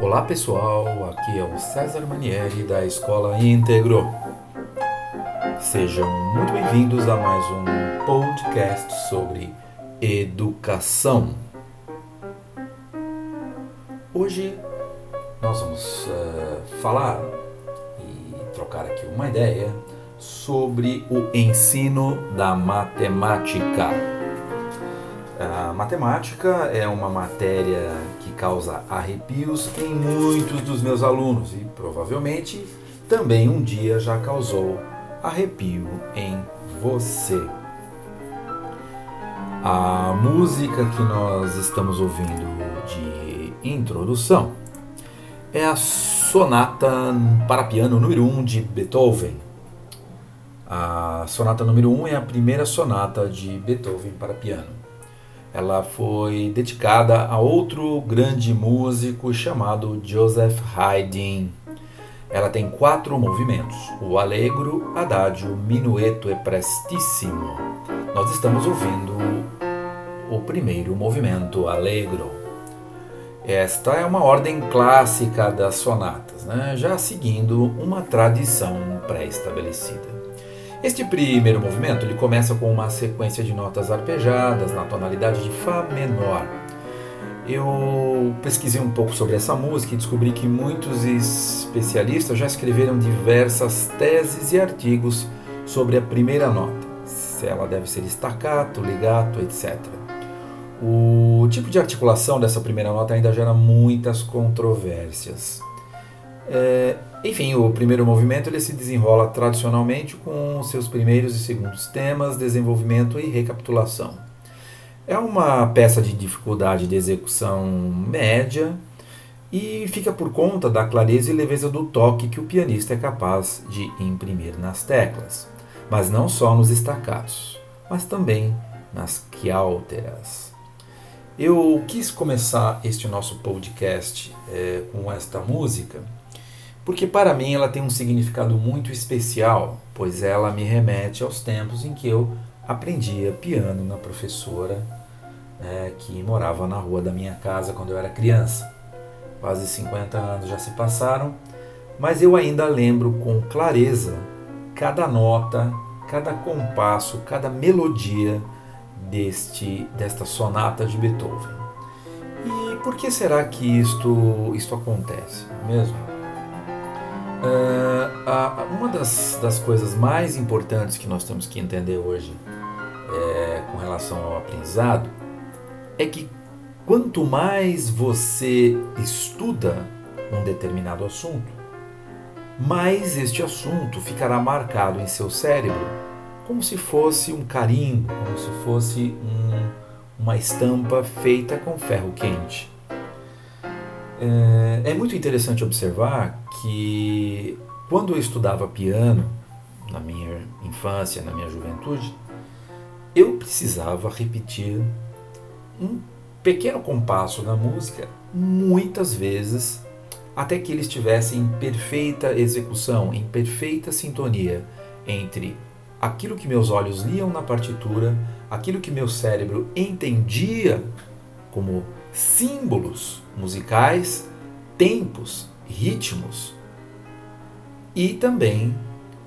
Olá pessoal, aqui é o César Manieri da Escola Íntegro. Sejam muito bem-vindos a mais um podcast sobre educação. Hoje nós vamos uh, falar e trocar aqui uma ideia sobre o ensino da matemática. A matemática é uma matéria causa arrepios em muitos dos meus alunos e provavelmente também um dia já causou arrepio em você. A música que nós estamos ouvindo de introdução é a Sonata para Piano número 1 de Beethoven. A Sonata número 1 é a primeira sonata de Beethoven para piano ela foi dedicada a outro grande músico chamado Joseph Haydn. Ela tem quatro movimentos: o allegro, adagio, minueto e prestissimo. Nós estamos ouvindo o primeiro movimento, allegro. Esta é uma ordem clássica das sonatas, né? já seguindo uma tradição pré-estabelecida. Este primeiro movimento ele começa com uma sequência de notas arpejadas na tonalidade de Fá menor. Eu pesquisei um pouco sobre essa música e descobri que muitos especialistas já escreveram diversas teses e artigos sobre a primeira nota, se ela deve ser staccato, legato, etc. O tipo de articulação dessa primeira nota ainda gera muitas controvérsias. É, enfim, o primeiro movimento ele se desenrola tradicionalmente com seus primeiros e segundos temas, desenvolvimento e recapitulação. É uma peça de dificuldade de execução média e fica por conta da clareza e leveza do toque que o pianista é capaz de imprimir nas teclas, mas não só nos estacatos, mas também nas quiálteras. Eu quis começar este nosso podcast é, com esta música porque para mim ela tem um significado muito especial, pois ela me remete aos tempos em que eu aprendia piano na professora né, que morava na rua da minha casa quando eu era criança. Quase 50 anos já se passaram, mas eu ainda lembro com clareza cada nota, cada compasso, cada melodia deste desta sonata de Beethoven. E por que será que isto isto acontece, mesmo? Uh, uma das, das coisas mais importantes que nós temos que entender hoje é, com relação ao aprendizado é que quanto mais você estuda um determinado assunto, mais este assunto ficará marcado em seu cérebro como se fosse um carimbo, como se fosse um, uma estampa feita com ferro quente. É, é muito interessante observar que quando eu estudava piano, na minha infância, na minha juventude, eu precisava repetir um pequeno compasso da música muitas vezes até que ele estivesse em perfeita execução, em perfeita sintonia entre aquilo que meus olhos liam na partitura, aquilo que meu cérebro entendia como símbolos musicais, tempos, ritmos e também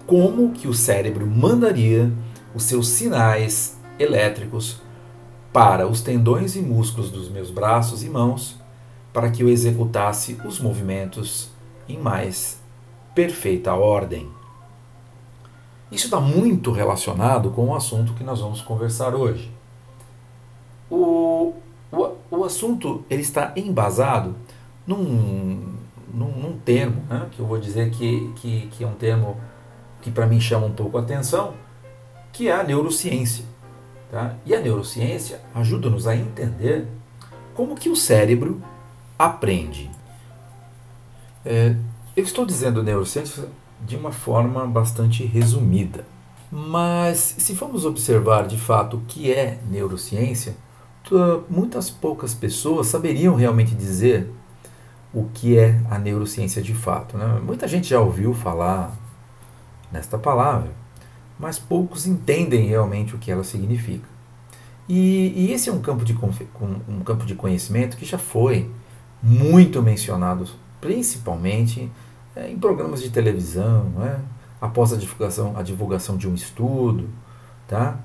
como que o cérebro mandaria os seus sinais elétricos para os tendões e músculos dos meus braços e mãos para que eu executasse os movimentos em mais perfeita ordem. Isso está muito relacionado com o assunto que nós vamos conversar hoje. O, o, o assunto ele está embasado num, num, num termo, né, que eu vou dizer que, que, que é um termo que para mim chama um pouco a atenção, que é a neurociência. Tá? E a neurociência ajuda-nos a entender como que o cérebro aprende. É, eu estou dizendo neurociência de uma forma bastante resumida, mas se formos observar de fato o que é neurociência, muitas poucas pessoas saberiam realmente dizer o que é a neurociência de fato. Né? Muita gente já ouviu falar nesta palavra, mas poucos entendem realmente o que ela significa. E, e esse é um campo, de, um campo de conhecimento que já foi muito mencionado, principalmente é, em programas de televisão, é? após a divulgação, a divulgação de um estudo, tá?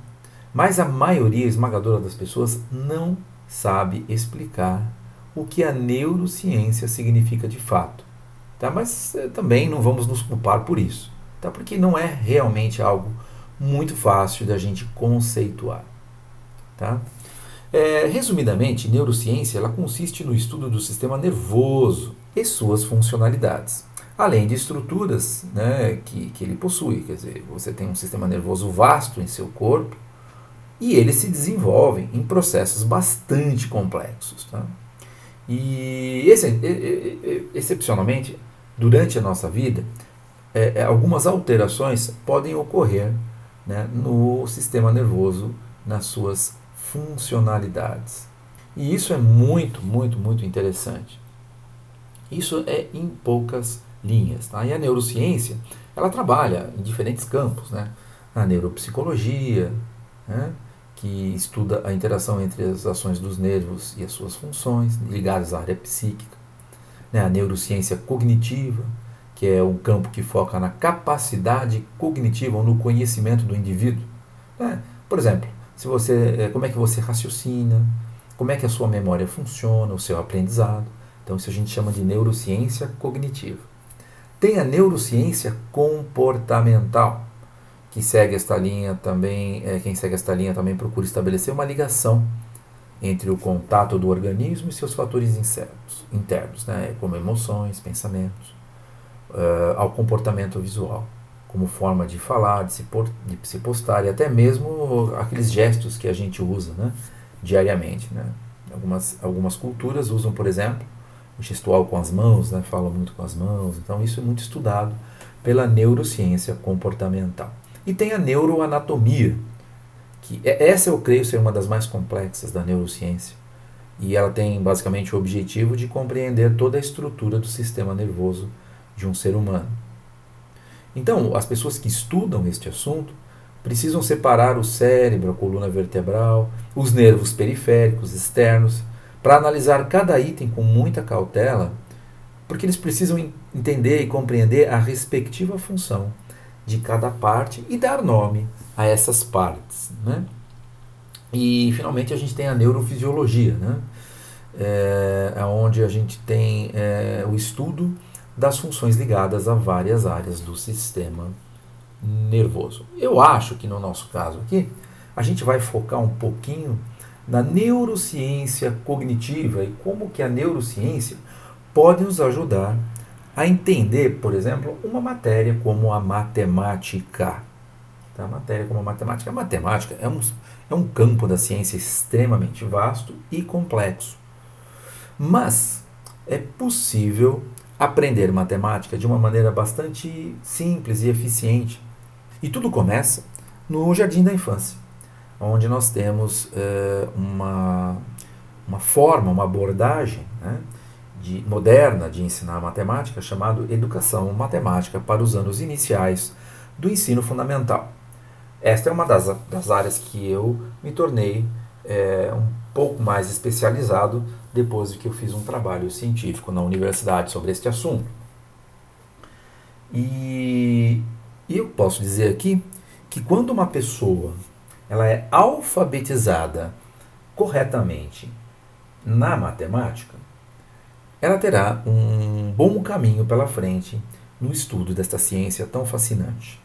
Mas a maioria esmagadora das pessoas não sabe explicar o que a neurociência significa de fato. Tá? Mas é, também não vamos nos culpar por isso, tá? porque não é realmente algo muito fácil da gente conceituar. Tá? É, resumidamente, neurociência ela consiste no estudo do sistema nervoso e suas funcionalidades além de estruturas né, que, que ele possui. Quer dizer, você tem um sistema nervoso vasto em seu corpo e ele se desenvolve em processos bastante complexos. Tá? E excepcionalmente, durante a nossa vida, é, é, algumas alterações podem ocorrer né, no sistema nervoso, nas suas funcionalidades. E isso é muito, muito, muito interessante. Isso é em poucas linhas. Tá? E a neurociência, ela trabalha em diferentes campos, né? A neuropsicologia, né? Que estuda a interação entre as ações dos nervos e as suas funções, ligadas à área psíquica. Né? A neurociência cognitiva, que é um campo que foca na capacidade cognitiva ou no conhecimento do indivíduo. Né? Por exemplo, se você, eh, como é que você raciocina, como é que a sua memória funciona, o seu aprendizado. Então isso a gente chama de neurociência cognitiva. Tem a neurociência comportamental, que segue esta linha também, é, quem segue esta linha também procura estabelecer uma ligação entre o contato do organismo e seus fatores incertos, internos, né, como emoções, pensamentos, uh, ao comportamento visual, como forma de falar, de se, por, de se postar e até mesmo aqueles gestos que a gente usa né, diariamente. Né. Algumas, algumas culturas usam, por exemplo, o gestual com as mãos, né, fala muito com as mãos. Então, isso é muito estudado pela neurociência comportamental. E tem a neuroanatomia, que é, essa eu creio ser uma das mais complexas da neurociência. E ela tem basicamente o objetivo de compreender toda a estrutura do sistema nervoso de um ser humano. Então, as pessoas que estudam este assunto precisam separar o cérebro, a coluna vertebral, os nervos periféricos externos para analisar cada item com muita cautela, porque eles precisam entender e compreender a respectiva função de cada parte e dar nome a essas partes. Né? E finalmente a gente tem a neurofisiologia, né? é, onde a gente tem é, o estudo das funções ligadas a várias áreas do sistema nervoso. Eu acho que no nosso caso aqui, a gente vai focar um pouquinho na neurociência cognitiva e como que a neurociência pode nos ajudar a entender, por exemplo, uma matéria como a matemática. Tá? A matéria como a matemática. A matemática é um, é um campo da ciência extremamente vasto e complexo. Mas é possível aprender matemática de uma maneira bastante simples e eficiente. E tudo começa no jardim da infância onde nós temos é, uma, uma forma, uma abordagem né, de, moderna de ensinar matemática chamado Educação Matemática para os anos iniciais do ensino fundamental. Esta é uma das, das áreas que eu me tornei é, um pouco mais especializado depois de que eu fiz um trabalho científico na universidade sobre este assunto. E eu posso dizer aqui que quando uma pessoa ela é alfabetizada corretamente na matemática, ela terá um bom caminho pela frente no estudo desta ciência tão fascinante.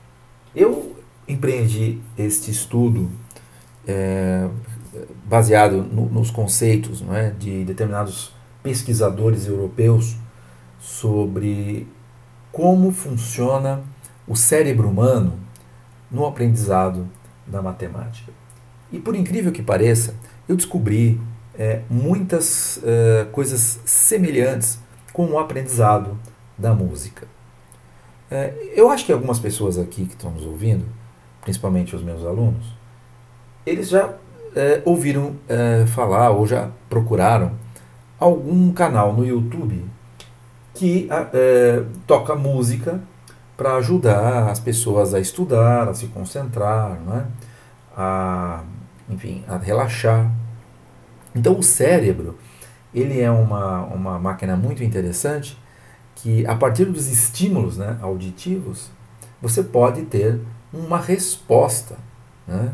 Eu empreendi este estudo é, baseado no, nos conceitos não é, de determinados pesquisadores europeus sobre como funciona o cérebro humano no aprendizado da matemática. E por incrível que pareça, eu descobri é, muitas é, coisas semelhantes com o aprendizado da música. É, eu acho que algumas pessoas aqui que estão nos ouvindo, principalmente os meus alunos, eles já é, ouviram é, falar ou já procuraram algum canal no YouTube que toca música para ajudar as pessoas a estudar, a se concentrar, né? a, enfim, a relaxar. Então o cérebro ele é uma, uma máquina muito interessante que, a partir dos estímulos né, auditivos, você pode ter uma resposta né,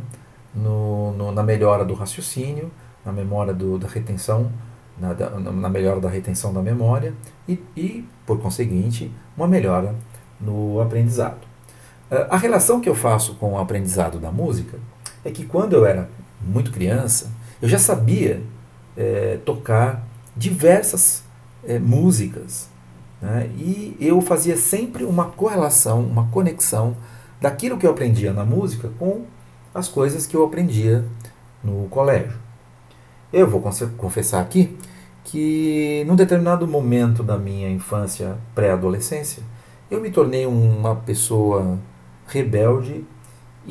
no, no, na melhora do raciocínio, na memória do, da retenção, na, da, na melhora da retenção da memória e, e, por conseguinte, uma melhora no aprendizado. Ah, a relação que eu faço com o aprendizado da música é que quando eu era muito criança, eu já sabia é, tocar diversas é, músicas. Né? E eu fazia sempre uma correlação, uma conexão daquilo que eu aprendia na música com as coisas que eu aprendia no colégio. Eu vou confessar aqui que num determinado momento da minha infância, pré-adolescência, eu me tornei uma pessoa rebelde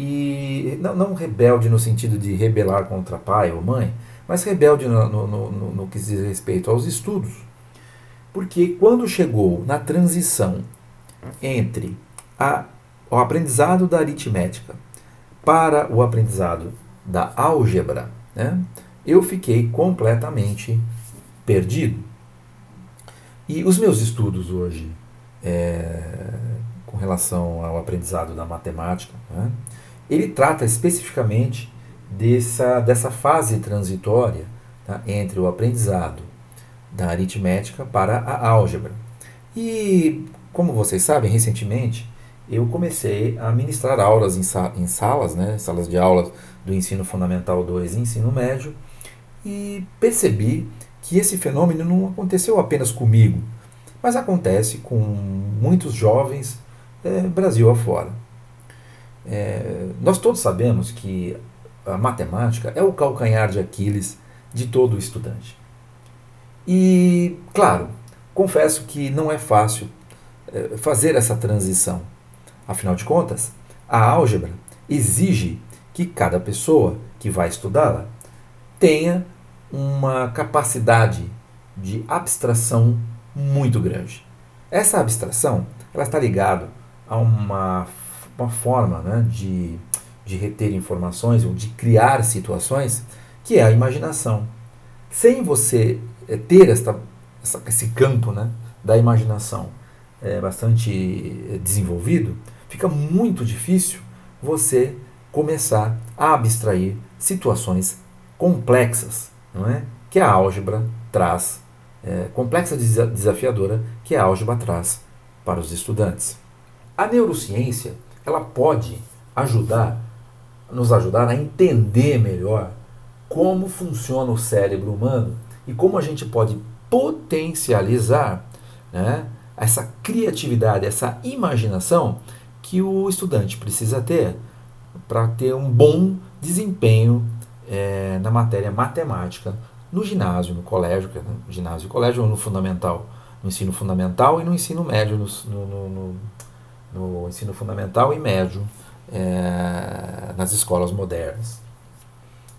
e não, não, rebelde no sentido de rebelar contra pai ou mãe, mas rebelde no, no, no, no que diz respeito aos estudos. Porque quando chegou na transição entre a, o aprendizado da aritmética para o aprendizado da álgebra, né, eu fiquei completamente perdido. E os meus estudos hoje, é, com relação ao aprendizado da matemática, né, ele trata especificamente dessa, dessa fase transitória tá, entre o aprendizado da aritmética para a álgebra. E, como vocês sabem, recentemente eu comecei a ministrar aulas em, sa em salas, né, salas de aulas do ensino fundamental 2 e ensino médio, e percebi que esse fenômeno não aconteceu apenas comigo, mas acontece com muitos jovens é, Brasil afora. É, nós todos sabemos que a matemática é o calcanhar de Aquiles de todo estudante. E, claro, confesso que não é fácil é, fazer essa transição. Afinal de contas, a álgebra exige que cada pessoa que vai estudá-la tenha uma capacidade de abstração muito grande. Essa abstração ela está ligada a uma, uma forma né, de de reter informações ou de criar situações, que é a imaginação. Sem você eh, ter esta, essa, esse campo né, da imaginação é, bastante eh, desenvolvido, fica muito difícil você começar a abstrair situações complexas, não é? Que a álgebra traz, é, complexa desafiadora, que a álgebra traz para os estudantes. A neurociência ela pode ajudar nos ajudar a entender melhor como funciona o cérebro humano e como a gente pode potencializar né, essa criatividade, essa imaginação que o estudante precisa ter para ter um bom desempenho é, na matéria matemática no ginásio, no colégio, no é ginásio e colégio, ou no fundamental, no ensino fundamental e no ensino médio, no, no, no, no ensino fundamental e médio é, nas escolas modernas.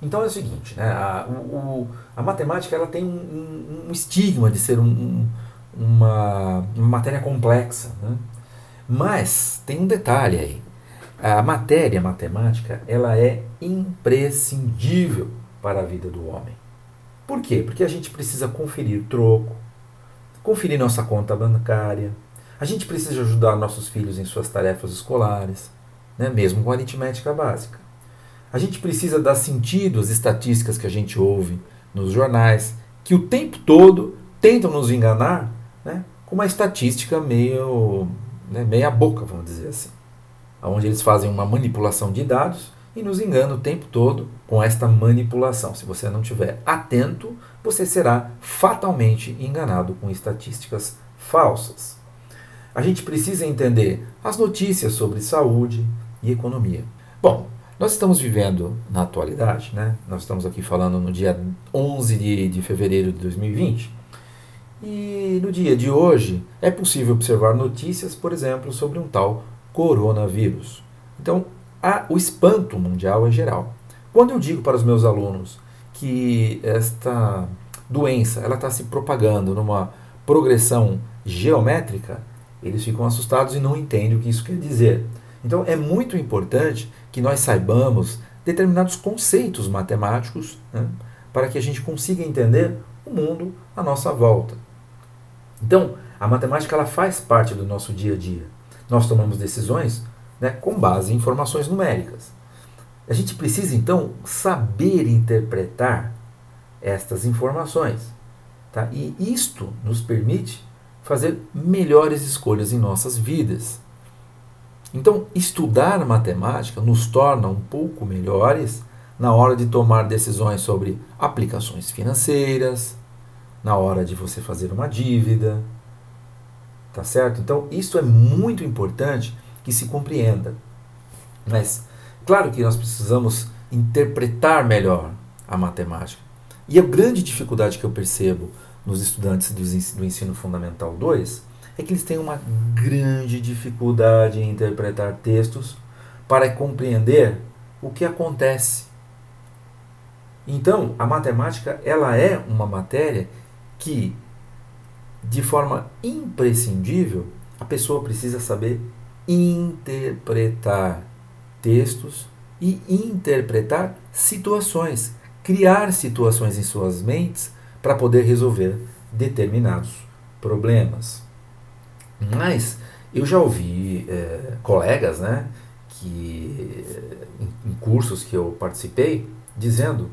Então é o seguinte, né, a, o, a matemática ela tem um, um estigma de ser um, uma, uma, matéria complexa, né? mas tem um detalhe aí. A matéria matemática ela é imprescindível para a vida do homem. Por quê? Porque a gente precisa conferir troco, conferir nossa conta bancária, a gente precisa ajudar nossos filhos em suas tarefas escolares, né? mesmo com aritmética básica. A gente precisa dar sentido às estatísticas que a gente ouve nos jornais, que o tempo todo tentam nos enganar né? com uma estatística meio né, meia boca, vamos dizer assim. Onde eles fazem uma manipulação de dados e nos enganam o tempo todo com esta manipulação. Se você não estiver atento, você será fatalmente enganado com estatísticas falsas. A gente precisa entender as notícias sobre saúde, e economia. Bom, nós estamos vivendo na atualidade, né? nós estamos aqui falando no dia 11 de, de fevereiro de 2020, e no dia de hoje é possível observar notícias, por exemplo, sobre um tal coronavírus. Então, a, o espanto mundial é geral. Quando eu digo para os meus alunos que esta doença ela está se propagando numa progressão geométrica, eles ficam assustados e não entendem o que isso quer dizer. Então é muito importante que nós saibamos determinados conceitos matemáticos né, para que a gente consiga entender o mundo à nossa volta. Então, a matemática ela faz parte do nosso dia a dia. Nós tomamos decisões né, com base em informações numéricas. A gente precisa então saber interpretar estas informações. Tá? E isto nos permite fazer melhores escolhas em nossas vidas. Então, estudar matemática nos torna um pouco melhores na hora de tomar decisões sobre aplicações financeiras, na hora de você fazer uma dívida, tá certo? Então, isso é muito importante que se compreenda. Mas, claro que nós precisamos interpretar melhor a matemática. E a grande dificuldade que eu percebo nos estudantes do ensino fundamental 2 é que eles têm uma grande dificuldade em interpretar textos para compreender o que acontece. Então, a matemática ela é uma matéria que, de forma imprescindível, a pessoa precisa saber interpretar textos e interpretar situações, criar situações em suas mentes para poder resolver determinados problemas. Mas eu já ouvi é, colegas, né, que em, em, cursos que eu participei, dizendo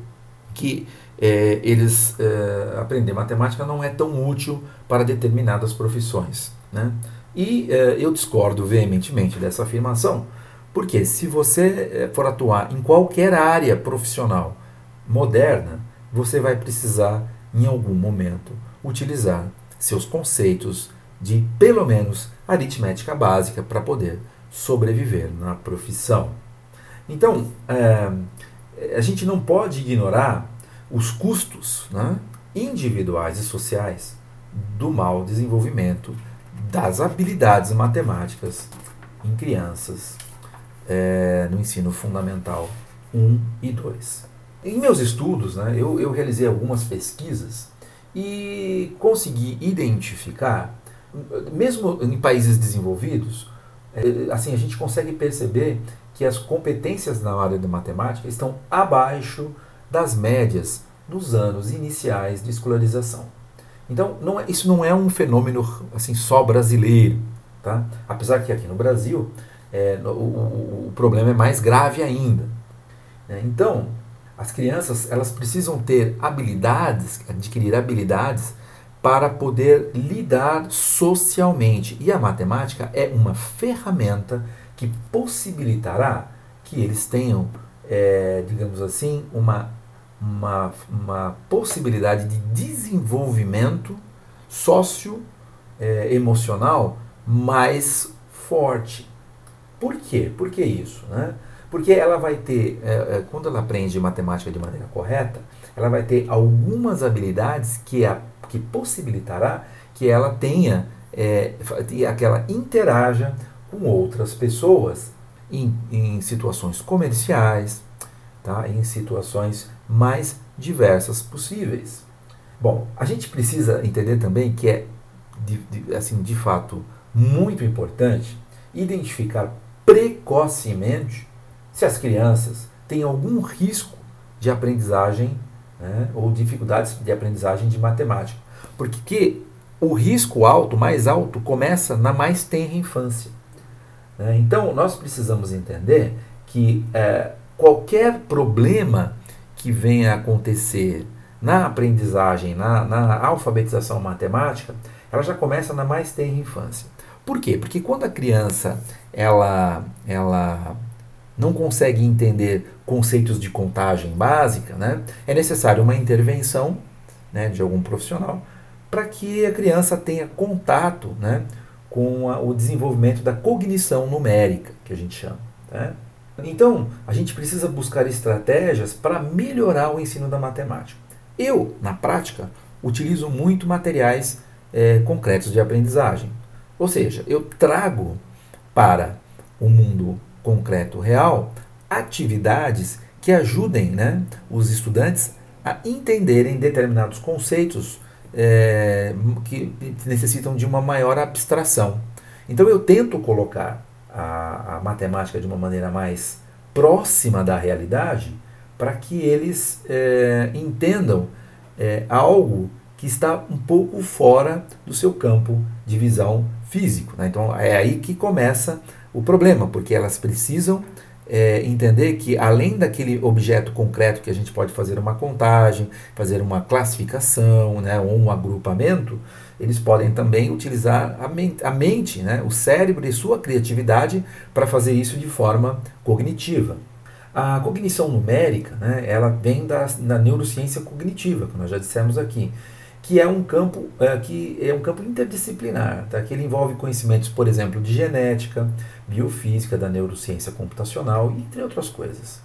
que é, eles é, aprender matemática não é tão útil para determinadas profissões, né? E é, eu discordo veementemente dessa afirmação, porque se você é, for atuar em qualquer área profissional moderna, você vai precisar em algum momento, utilizar seus conceitos de, pelo menos, aritmética básica para poder sobreviver na profissão. Então, é, a gente não pode ignorar os custos né, individuais e sociais do mau desenvolvimento das habilidades matemáticas em crianças é, no ensino fundamental 1 e 2. Em meus estudos, né, eu, eu realizei algumas pesquisas e consegui identificar, mesmo em países desenvolvidos, é, assim a gente consegue perceber que as competências na área de matemática estão abaixo das médias nos anos iniciais de escolarização. Então, não é, isso não é um fenômeno assim só brasileiro, tá? Apesar que aqui no Brasil é, o, o, o problema é mais grave ainda. Né? Então, as crianças elas precisam ter habilidades, adquirir habilidades para poder lidar socialmente. E a matemática é uma ferramenta que possibilitará que eles tenham, é, digamos assim, uma, uma, uma possibilidade de desenvolvimento sócio-emocional é, mais forte. Por quê? Por que isso? Né? Porque ela vai ter, é, é, quando ela aprende matemática de maneira correta, ela vai ter algumas habilidades que, a, que possibilitará que ela tenha, é, que ela interaja com outras pessoas em, em situações comerciais, tá? em situações mais diversas possíveis. Bom, a gente precisa entender também que é, de, de, assim, de fato, muito importante identificar precocemente se as crianças têm algum risco de aprendizagem né, ou dificuldades de aprendizagem de matemática. Porque que o risco alto, mais alto, começa na mais tenra infância. Né? Então, nós precisamos entender que é, qualquer problema que venha a acontecer na aprendizagem, na, na alfabetização matemática, ela já começa na mais tenra infância. Por quê? Porque quando a criança ela, ela não consegue entender conceitos de contagem básica, né, é necessário uma intervenção né, de algum profissional para que a criança tenha contato né, com a, o desenvolvimento da cognição numérica, que a gente chama. Né? Então, a gente precisa buscar estratégias para melhorar o ensino da matemática. Eu, na prática, utilizo muito materiais é, concretos de aprendizagem. Ou seja, eu trago para o mundo concreto real atividades que ajudem né, os estudantes a entenderem determinados conceitos é, que necessitam de uma maior abstração. Então eu tento colocar a, a matemática de uma maneira mais próxima da realidade para que eles é, entendam é, algo que está um pouco fora do seu campo de visão físico. Né? Então é aí que começa o problema, porque elas precisam é, entender que além daquele objeto concreto que a gente pode fazer uma contagem, fazer uma classificação né, ou um agrupamento, eles podem também utilizar a mente, a mente né, o cérebro e sua criatividade para fazer isso de forma cognitiva. A cognição numérica, né, ela vem da, da neurociência cognitiva, que nós já dissemos aqui, que é um campo é, que é um campo interdisciplinar, tá? que ele envolve conhecimentos, por exemplo, de genética, biofísica, da neurociência computacional, entre outras coisas.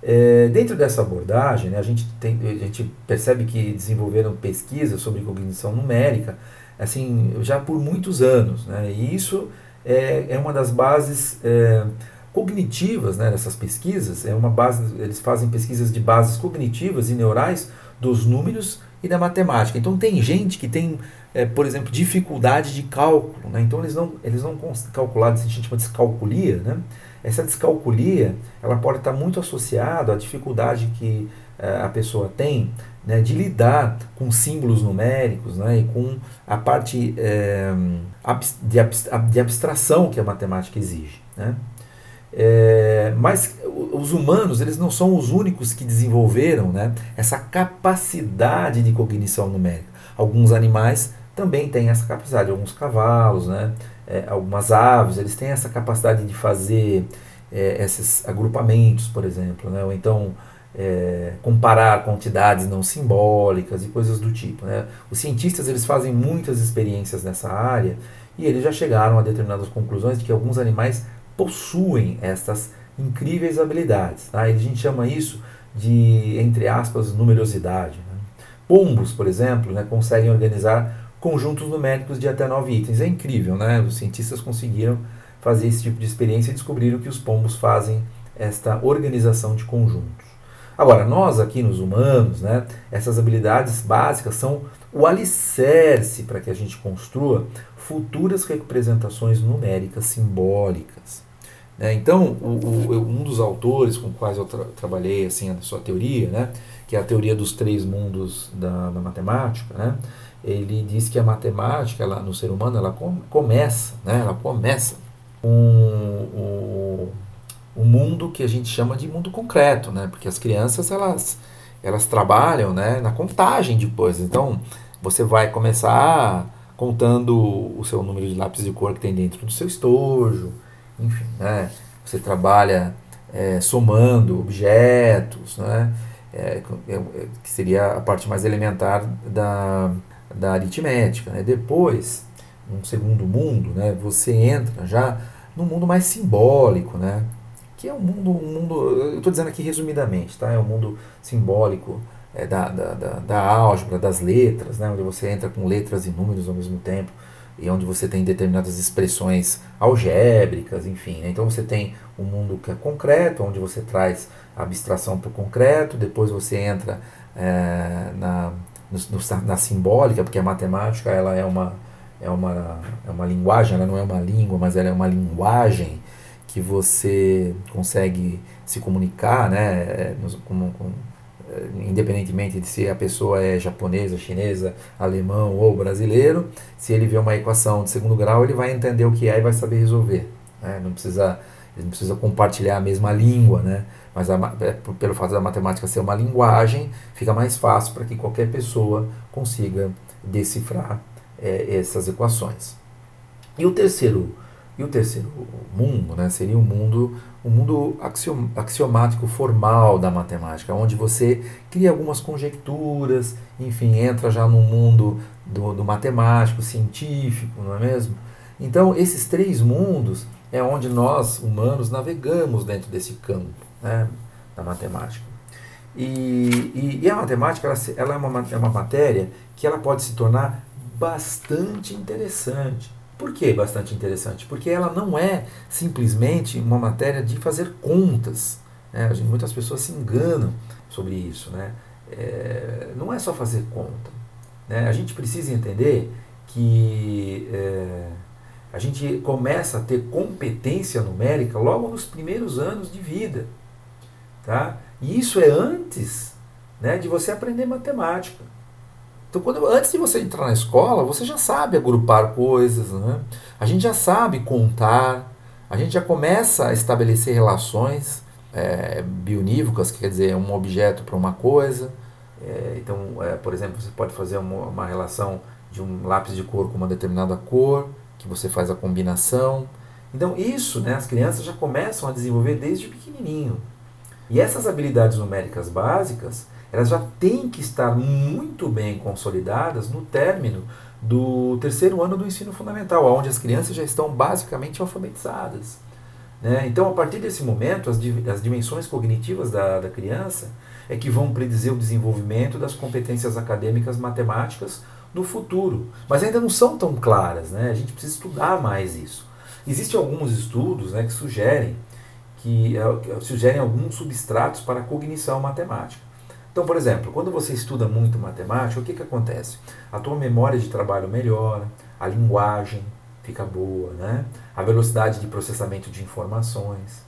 É, dentro dessa abordagem, né, a, gente tem, a gente percebe que desenvolveram pesquisas sobre cognição numérica assim já por muitos anos, né, e isso é, é uma das bases é, cognitivas né, dessas pesquisas, é uma base, eles fazem pesquisas de bases cognitivas e neurais dos números e da matemática. Então tem gente que tem, é, por exemplo, dificuldade de cálculo, né? então eles não, eles não calcular, a gente chama de descalculia, né? Essa descalculia, ela pode estar muito associada à dificuldade que é, a pessoa tem né, de lidar com símbolos numéricos né, e com a parte é, de abstração que a matemática exige. Né? É, mas os humanos eles não são os únicos que desenvolveram né, essa capacidade de cognição numérica. Alguns animais também têm essa capacidade, alguns cavalos, né, é, algumas aves, eles têm essa capacidade de fazer é, esses agrupamentos, por exemplo, né, ou então é, comparar quantidades não simbólicas e coisas do tipo. Né. Os cientistas eles fazem muitas experiências nessa área e eles já chegaram a determinadas conclusões de que alguns animais possuem estas incríveis habilidades. Tá? a gente chama isso de, entre aspas, numerosidade. Né? Pombos, por exemplo, né, conseguem organizar conjuntos numéricos de até nove itens. É incrível, né? Os cientistas conseguiram fazer esse tipo de experiência e descobriram que os pombos fazem esta organização de conjuntos. Agora, nós aqui nos humanos, né, essas habilidades básicas são o alicerce para que a gente construa futuras representações numéricas simbólicas. Né? Então, o, o, um dos autores com quais eu tra trabalhei assim, a sua teoria, né, que é a teoria dos três mundos da, da matemática, né, ele diz que a matemática ela, no ser humano ela com, começa, né, ela começa com o, o mundo que a gente chama de mundo concreto, né, porque as crianças elas, elas trabalham né, na contagem de coisas. Então, você vai começar contando o seu número de lápis de cor que tem dentro do seu estojo, enfim, né? Você trabalha é, somando objetos, né? É, é, é, que seria a parte mais elementar da, da aritmética. Né? Depois, num segundo mundo, né, você entra já no mundo mais simbólico, né? que é um mundo, um mundo eu estou dizendo aqui resumidamente, tá? é um mundo simbólico é, da, da, da, da álgebra, das letras, né? onde você entra com letras e números ao mesmo tempo e onde você tem determinadas expressões algébricas, enfim. Né? Então você tem um mundo que é concreto, onde você traz a abstração para o concreto, depois você entra é, na, no, no, na simbólica, porque a matemática ela é uma, é uma, é uma linguagem, ela não é uma língua, mas ela é uma linguagem que você consegue se comunicar né, é, com, com independentemente de se a pessoa é japonesa, chinesa, alemão ou brasileiro, se ele vê uma equação de segundo grau, ele vai entender o que é e vai saber resolver. Né? Não precisa ele não precisa compartilhar a mesma língua, né? mas a, é, pelo fato da matemática ser uma linguagem, fica mais fácil para que qualquer pessoa consiga decifrar é, essas equações. E o terceiro e o terceiro mundo né, seria o um mundo, um mundo axiom, axiomático formal da matemática, onde você cria algumas conjecturas, enfim, entra já no mundo do, do matemático, científico, não é mesmo? Então, esses três mundos é onde nós, humanos, navegamos dentro desse campo né, da matemática. E, e, e a matemática ela, ela é, uma, é uma matéria que ela pode se tornar bastante interessante por que bastante interessante? Porque ela não é simplesmente uma matéria de fazer contas. Né? Muitas pessoas se enganam sobre isso. Né? É, não é só fazer conta. Né? A gente precisa entender que é, a gente começa a ter competência numérica logo nos primeiros anos de vida. Tá? E isso é antes né, de você aprender matemática. Então, quando, antes de você entrar na escola, você já sabe agrupar coisas, né? a gente já sabe contar, a gente já começa a estabelecer relações é, bionívocas, que quer dizer um objeto para uma coisa. É, então, é, por exemplo, você pode fazer uma, uma, relação de um lápis de cor com uma determinada cor, que você faz a combinação. Então, isso né, as crianças já começam a desenvolver desde pequenininho. E essas habilidades numéricas básicas, elas já têm que estar muito bem consolidadas no término do terceiro ano do ensino fundamental, onde as crianças já estão basicamente alfabetizadas. Né? Então, a partir desse momento, as, as dimensões cognitivas da, da criança é que vão predizer o desenvolvimento das competências acadêmicas matemáticas no futuro. Mas ainda não são tão claras, né? a gente precisa estudar mais isso. Existem alguns estudos né, que sugerem que, que sugerem alguns substratos para a cognição matemática. Então, por exemplo, quando você estuda muito matemática, o que, que acontece? A tua memória de trabalho melhora, a linguagem fica boa, né? a velocidade de processamento de informações.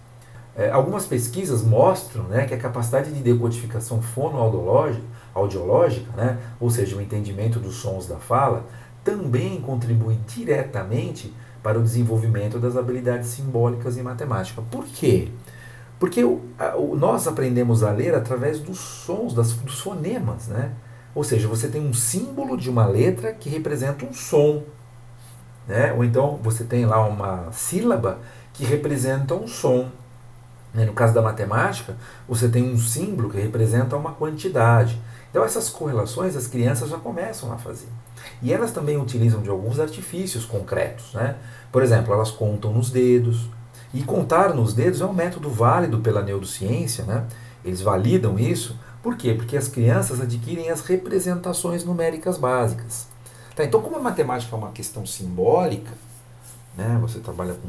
É, algumas pesquisas mostram né, que a capacidade de decodificação fonoaudiológica, né, ou seja, o entendimento dos sons da fala, também contribui diretamente para o desenvolvimento das habilidades simbólicas em matemática. Por quê? Porque nós aprendemos a ler através dos sons, das, dos fonemas. Né? Ou seja, você tem um símbolo de uma letra que representa um som. Né? Ou então você tem lá uma sílaba que representa um som. Né? No caso da matemática, você tem um símbolo que representa uma quantidade. Então essas correlações as crianças já começam a fazer. E elas também utilizam de alguns artifícios concretos. Né? Por exemplo, elas contam nos dedos, e contar nos dedos é um método válido pela neurociência, né? Eles validam isso. Por quê? Porque as crianças adquirem as representações numéricas básicas. Tá, então, como a matemática é uma questão simbólica, né? Você trabalha com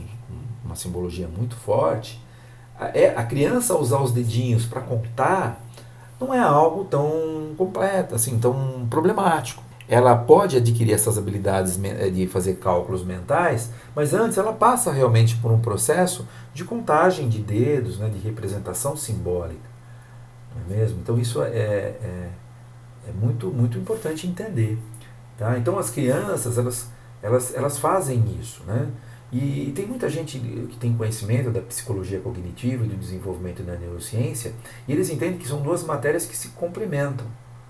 uma simbologia muito forte. A, é, a criança usar os dedinhos para contar não é algo tão completo, assim, tão problemático ela pode adquirir essas habilidades eh, de fazer cálculos mentais, mas antes ela passa realmente por um processo de contagem de dedos, né, de representação simbólica. Não é mesmo? Então isso é, é, é muito, muito importante entender. Tá? Então as crianças, elas, elas, elas fazem isso. Né? E, e tem muita gente que tem conhecimento da psicologia cognitiva e do desenvolvimento da neurociência, e eles entendem que são duas matérias que se complementam.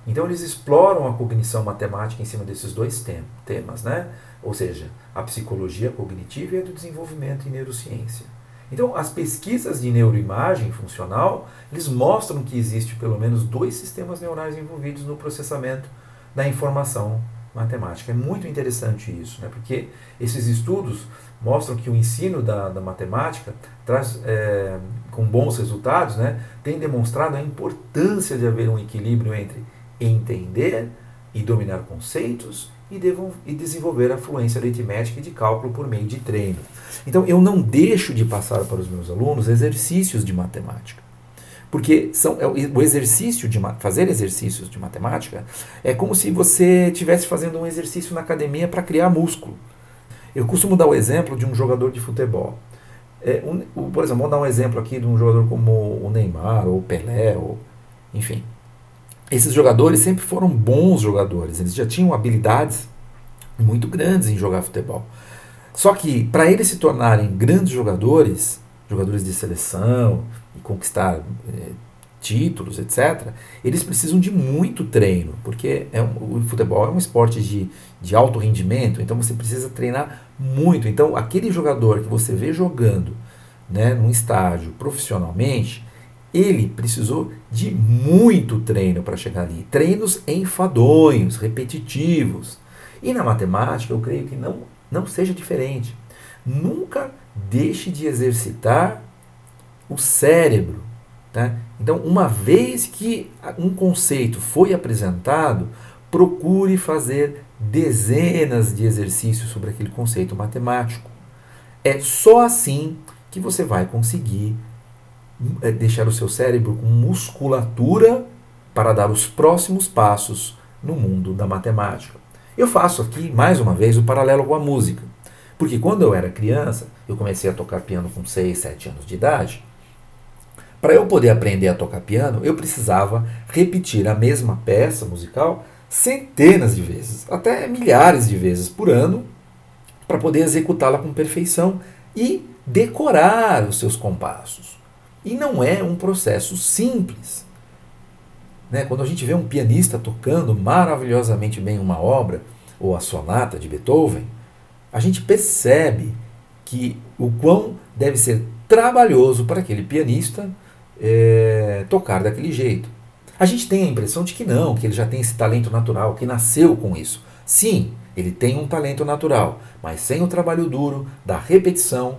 Então eles exploram a cognição matemática em cima desses dois temas, né? ou seja, a psicologia cognitiva e a do desenvolvimento em neurociência. Então, as pesquisas de neuroimagem funcional, eles mostram que existe pelo menos dois sistemas neurais envolvidos no processamento da informação matemática. É muito interessante isso, né? porque esses estudos mostram que o ensino da, da matemática traz, é, com bons resultados, né, tem demonstrado a importância de haver um equilíbrio entre entender e dominar conceitos e, devo, e desenvolver a fluência aritmética e de cálculo por meio de treino. Então, eu não deixo de passar para os meus alunos exercícios de matemática. Porque são, é o exercício de fazer exercícios de matemática é como se você estivesse fazendo um exercício na academia para criar músculo. Eu costumo dar o exemplo de um jogador de futebol. É, um, por exemplo, vamos dar um exemplo aqui de um jogador como o Neymar ou o Pelé, ou, enfim, esses jogadores sempre foram bons jogadores, eles já tinham habilidades muito grandes em jogar futebol. Só que para eles se tornarem grandes jogadores, jogadores de seleção e conquistar é, títulos, etc., eles precisam de muito treino, porque é um, o futebol é um esporte de, de alto rendimento, então você precisa treinar muito. Então, aquele jogador que você vê jogando né, num estádio profissionalmente, ele precisou de muito treino para chegar ali. Treinos enfadonhos, repetitivos. E na matemática, eu creio que não, não seja diferente. Nunca deixe de exercitar o cérebro. Tá? Então, uma vez que um conceito foi apresentado, procure fazer dezenas de exercícios sobre aquele conceito matemático. É só assim que você vai conseguir é deixar o seu cérebro com musculatura para dar os próximos passos no mundo da matemática. Eu faço aqui, mais uma vez, o paralelo com a música. Porque quando eu era criança, eu comecei a tocar piano com 6, 7 anos de idade. Para eu poder aprender a tocar piano, eu precisava repetir a mesma peça musical centenas de vezes, até milhares de vezes por ano, para poder executá-la com perfeição e decorar os seus compassos. E não é um processo simples. Né? Quando a gente vê um pianista tocando maravilhosamente bem uma obra, ou a sonata de Beethoven, a gente percebe que o quão deve ser trabalhoso para aquele pianista é, tocar daquele jeito. A gente tem a impressão de que não, que ele já tem esse talento natural, que nasceu com isso. Sim, ele tem um talento natural, mas sem o trabalho duro, da repetição,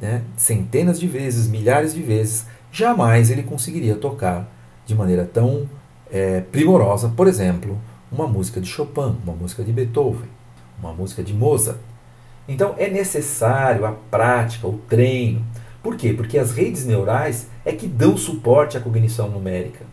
né, centenas de vezes, milhares de vezes, jamais ele conseguiria tocar de maneira tão é, primorosa, por exemplo, uma música de Chopin, uma música de Beethoven, uma música de Mozart. Então é necessário a prática, o treino. Por quê? Porque as redes neurais é que dão suporte à cognição numérica.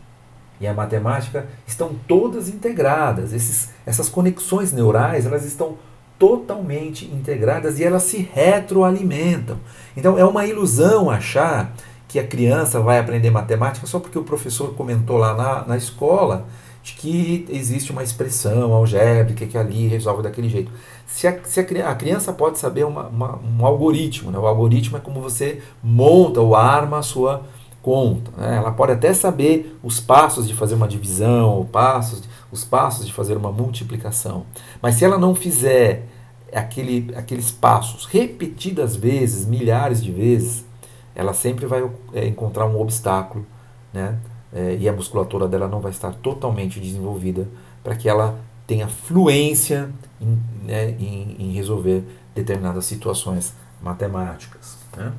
E a matemática estão todas integradas. Esses, essas conexões neurais elas estão totalmente integradas e elas se retroalimentam. Então é uma ilusão achar que a criança vai aprender matemática só porque o professor comentou lá na, na escola de que existe uma expressão algébrica que ali resolve daquele jeito. Se a, se a, a criança pode saber uma, uma, um algoritmo, né? o algoritmo é como você monta ou arma a sua conta. Né? Ela pode até saber os passos de fazer uma divisão, ou passos, os passos de fazer uma multiplicação. Mas se ela não fizer aquele, aqueles passos repetidas vezes, milhares de vezes, ela sempre vai é, encontrar um obstáculo, né? É, e a musculatura dela não vai estar totalmente desenvolvida para que ela tenha fluência em, né, em, em resolver determinadas situações matemáticas. Né?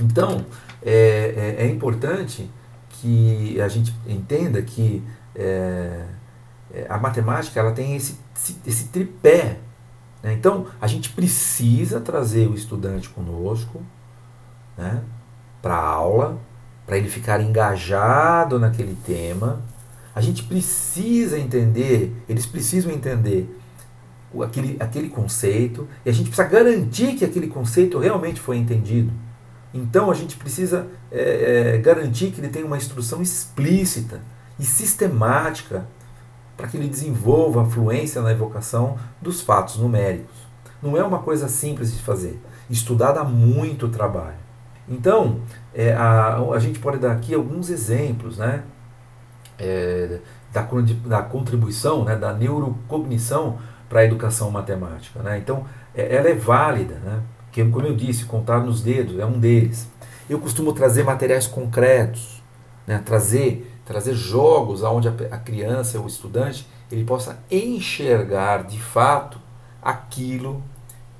Então, é, é, é, importante que a gente entenda que é, é a matemática ela tem esse, esse tripé. Né? Então, a gente precisa trazer o estudante conosco né, para a aula, para ele ficar engajado naquele tema. A gente precisa entender, eles precisam entender aquele, aquele conceito, e a gente precisa garantir que aquele conceito realmente foi entendido. Então a gente precisa é, é, garantir que ele tenha uma instrução explícita e sistemática para que ele desenvolva a fluência na evocação dos fatos numéricos. Não é uma coisa simples de fazer. Estudar dá muito trabalho. Então, é, a, a gente pode dar aqui alguns exemplos né, é, da, da contribuição, né, da neurocognição para a educação matemática. Né? Então, é, ela é válida, né? Que, como eu disse, contar nos dedos é um deles. Eu costumo trazer materiais concretos, né? trazer, trazer jogos onde a, a criança, o estudante, ele possa enxergar de fato aquilo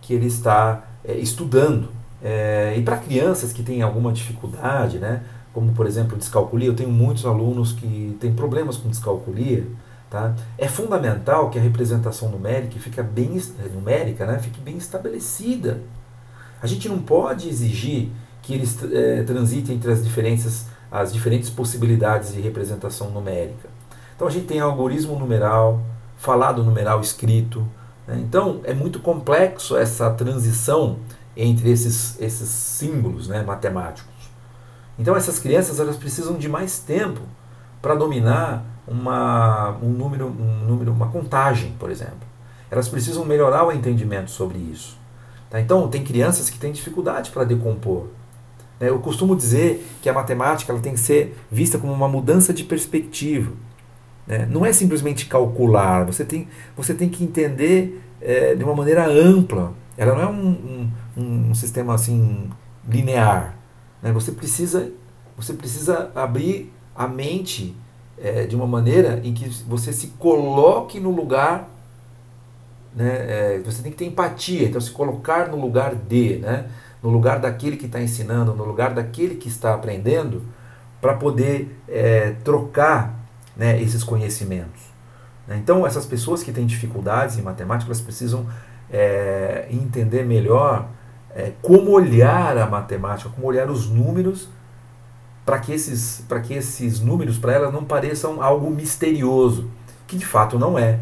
que ele está é, estudando. É, e para crianças que têm alguma dificuldade, né? como por exemplo descalculia, eu tenho muitos alunos que têm problemas com descalculia, Tá? É fundamental que a representação numérica, fica bem, numérica né, fique bem estabelecida. A gente não pode exigir que eles é, transitem entre as diferentes, as diferentes possibilidades de representação numérica. Então a gente tem algoritmo numeral, falado numeral escrito. Né? Então é muito complexo essa transição entre esses, esses símbolos né, matemáticos. Então essas crianças elas precisam de mais tempo para dominar uma, um número, um número, uma contagem, por exemplo. Elas precisam melhorar o entendimento sobre isso. Tá? Então, tem crianças que têm dificuldade para decompor. Né? Eu costumo dizer que a matemática ela tem que ser vista como uma mudança de perspectiva. Né? Não é simplesmente calcular, você tem, você tem que entender é, de uma maneira ampla. Ela não é um, um, um sistema assim linear. Né? Você, precisa, você precisa abrir a mente é, de uma maneira em que você se coloque no lugar, né, é, você tem que ter empatia, então se colocar no lugar de, né, no lugar daquele que está ensinando, no lugar daquele que está aprendendo, para poder é, trocar né, esses conhecimentos. Então, essas pessoas que têm dificuldades em matemática, elas precisam é, entender melhor é, como olhar a matemática, como olhar os números para que esses, para que esses números para ela não pareçam algo misterioso, que de fato não é.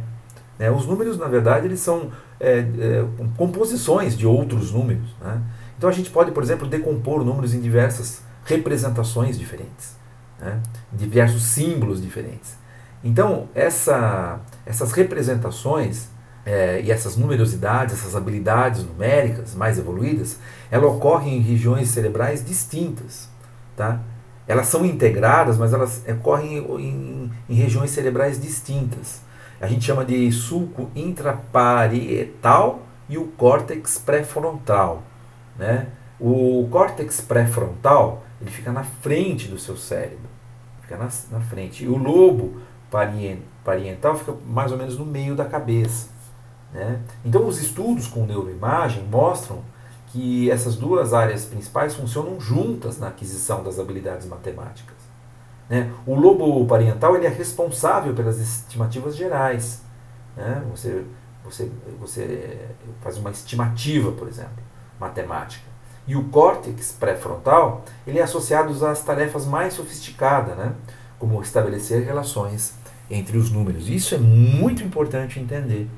Né? Os números, na verdade, eles são é, é, composições de outros números. Né? Então a gente pode, por exemplo, decompor números em diversas representações diferentes, né? diversos símbolos diferentes. Então, essa, essas representações é, e essas numerosidades, essas habilidades numéricas mais evoluídas, elas ocorrem em regiões cerebrais distintas. Tá? Elas são integradas, mas elas ocorrem em, em regiões cerebrais distintas. A gente chama de sulco intraparietal e o córtex pré-frontal. Né? O córtex pré-frontal ele fica na frente do seu cérebro, fica na, na frente. E o lobo parietal fica mais ou menos no meio da cabeça. Né? Então, os estudos com neuroimagem mostram que essas duas áreas principais funcionam juntas na aquisição das habilidades matemáticas. Né? O lobo parietal ele é responsável pelas estimativas gerais. Né? Você, você, você faz uma estimativa, por exemplo, matemática. E o córtex pré-frontal ele é associado às tarefas mais sofisticadas, né? como estabelecer relações entre os números. Isso é muito importante entender.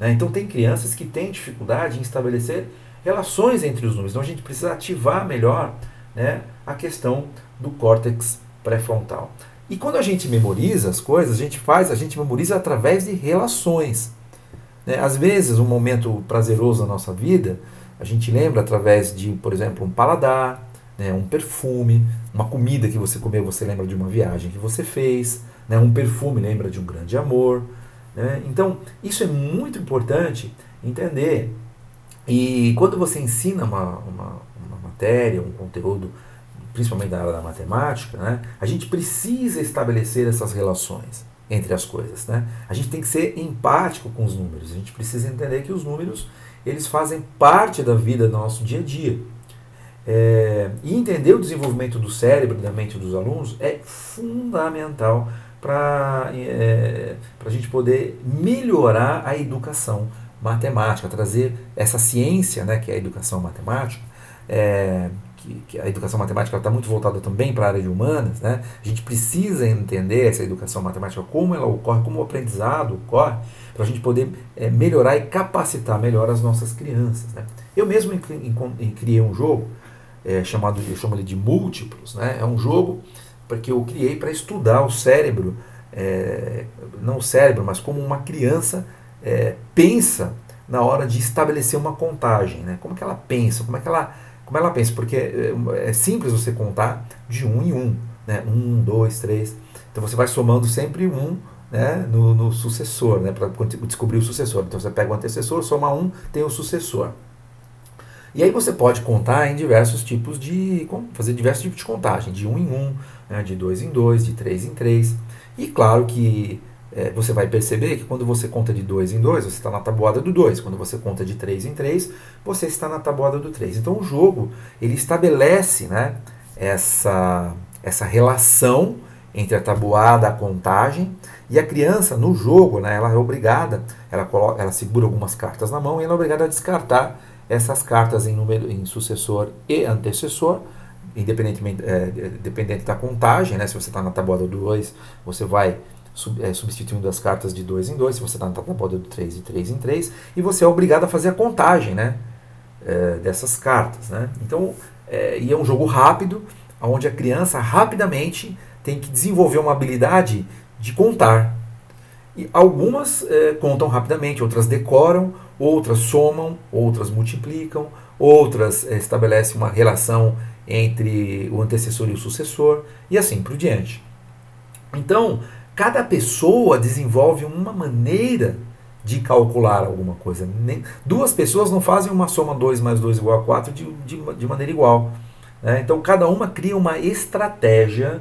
Né? Então, tem crianças que têm dificuldade em estabelecer relações entre os números. Então, a gente precisa ativar melhor né, a questão do córtex pré-frontal. E quando a gente memoriza as coisas, a gente faz, a gente memoriza através de relações. Né? Às vezes, um momento prazeroso da nossa vida, a gente lembra através de, por exemplo, um paladar, né? um perfume, uma comida que você comeu, você lembra de uma viagem que você fez, né? um perfume lembra de um grande amor. Né? Então, isso é muito importante entender. E quando você ensina uma, uma, uma matéria, um conteúdo, principalmente da área da matemática, né, a gente precisa estabelecer essas relações entre as coisas. Né? A gente tem que ser empático com os números. A gente precisa entender que os números eles fazem parte da vida do nosso dia a dia. É, e entender o desenvolvimento do cérebro e da mente dos alunos é fundamental para é, a gente poder melhorar a educação matemática, trazer essa ciência, né, que é a educação matemática, é, que, que, a educação matemática está muito voltada também para a área de humanas, né? a gente precisa entender essa educação matemática, como ela ocorre, como o aprendizado ocorre, para a gente poder é, melhorar e capacitar melhor as nossas crianças. Né? Eu mesmo criei um jogo é, chamado, eu chamo ele de múltiplos, né? é um jogo porque eu criei para estudar o cérebro, é, não o cérebro, mas como uma criança pensa na hora de estabelecer uma contagem, né? Como que ela pensa? Como é que ela, como ela pensa? Porque é, é simples você contar de um em um, né? Um, dois, três. Então você vai somando sempre um né, no, no sucessor, né, para descobrir o sucessor. Então você pega o antecessor, soma um, tem o sucessor. E aí você pode contar em diversos tipos de. fazer diversos tipos de contagem, de um em um, né, de dois em dois, de três em três. E claro que é, você vai perceber que quando você conta de dois em dois, você está na tabuada do 2. Quando você conta de três em três, você está na tabuada do 3. Então o jogo ele estabelece né, essa, essa relação entre a tabuada, a contagem, e a criança no jogo, né, ela é obrigada, ela, coloca, ela segura algumas cartas na mão e ela é obrigada a descartar essas cartas em, número, em sucessor e antecessor, independentemente é, dependente da contagem, né, se você está na tabuada do 2, você vai sub, é, substituindo as cartas de 2 em 2, se você está na tabuada do 3 de 3 em 3, e você é obrigado a fazer a contagem né, é, dessas cartas. Né? Então, é, e é um jogo rápido, onde a criança rapidamente tem que desenvolver uma habilidade de contar. E algumas é, contam rapidamente, outras decoram, outras somam, outras multiplicam, outras é, estabelecem uma relação entre o antecessor e o sucessor, e assim por diante. Então, cada pessoa desenvolve uma maneira de calcular alguma coisa. Nem, duas pessoas não fazem uma soma 2 mais 2 igual a 4 de, de, de maneira igual. Né? Então, cada uma cria uma estratégia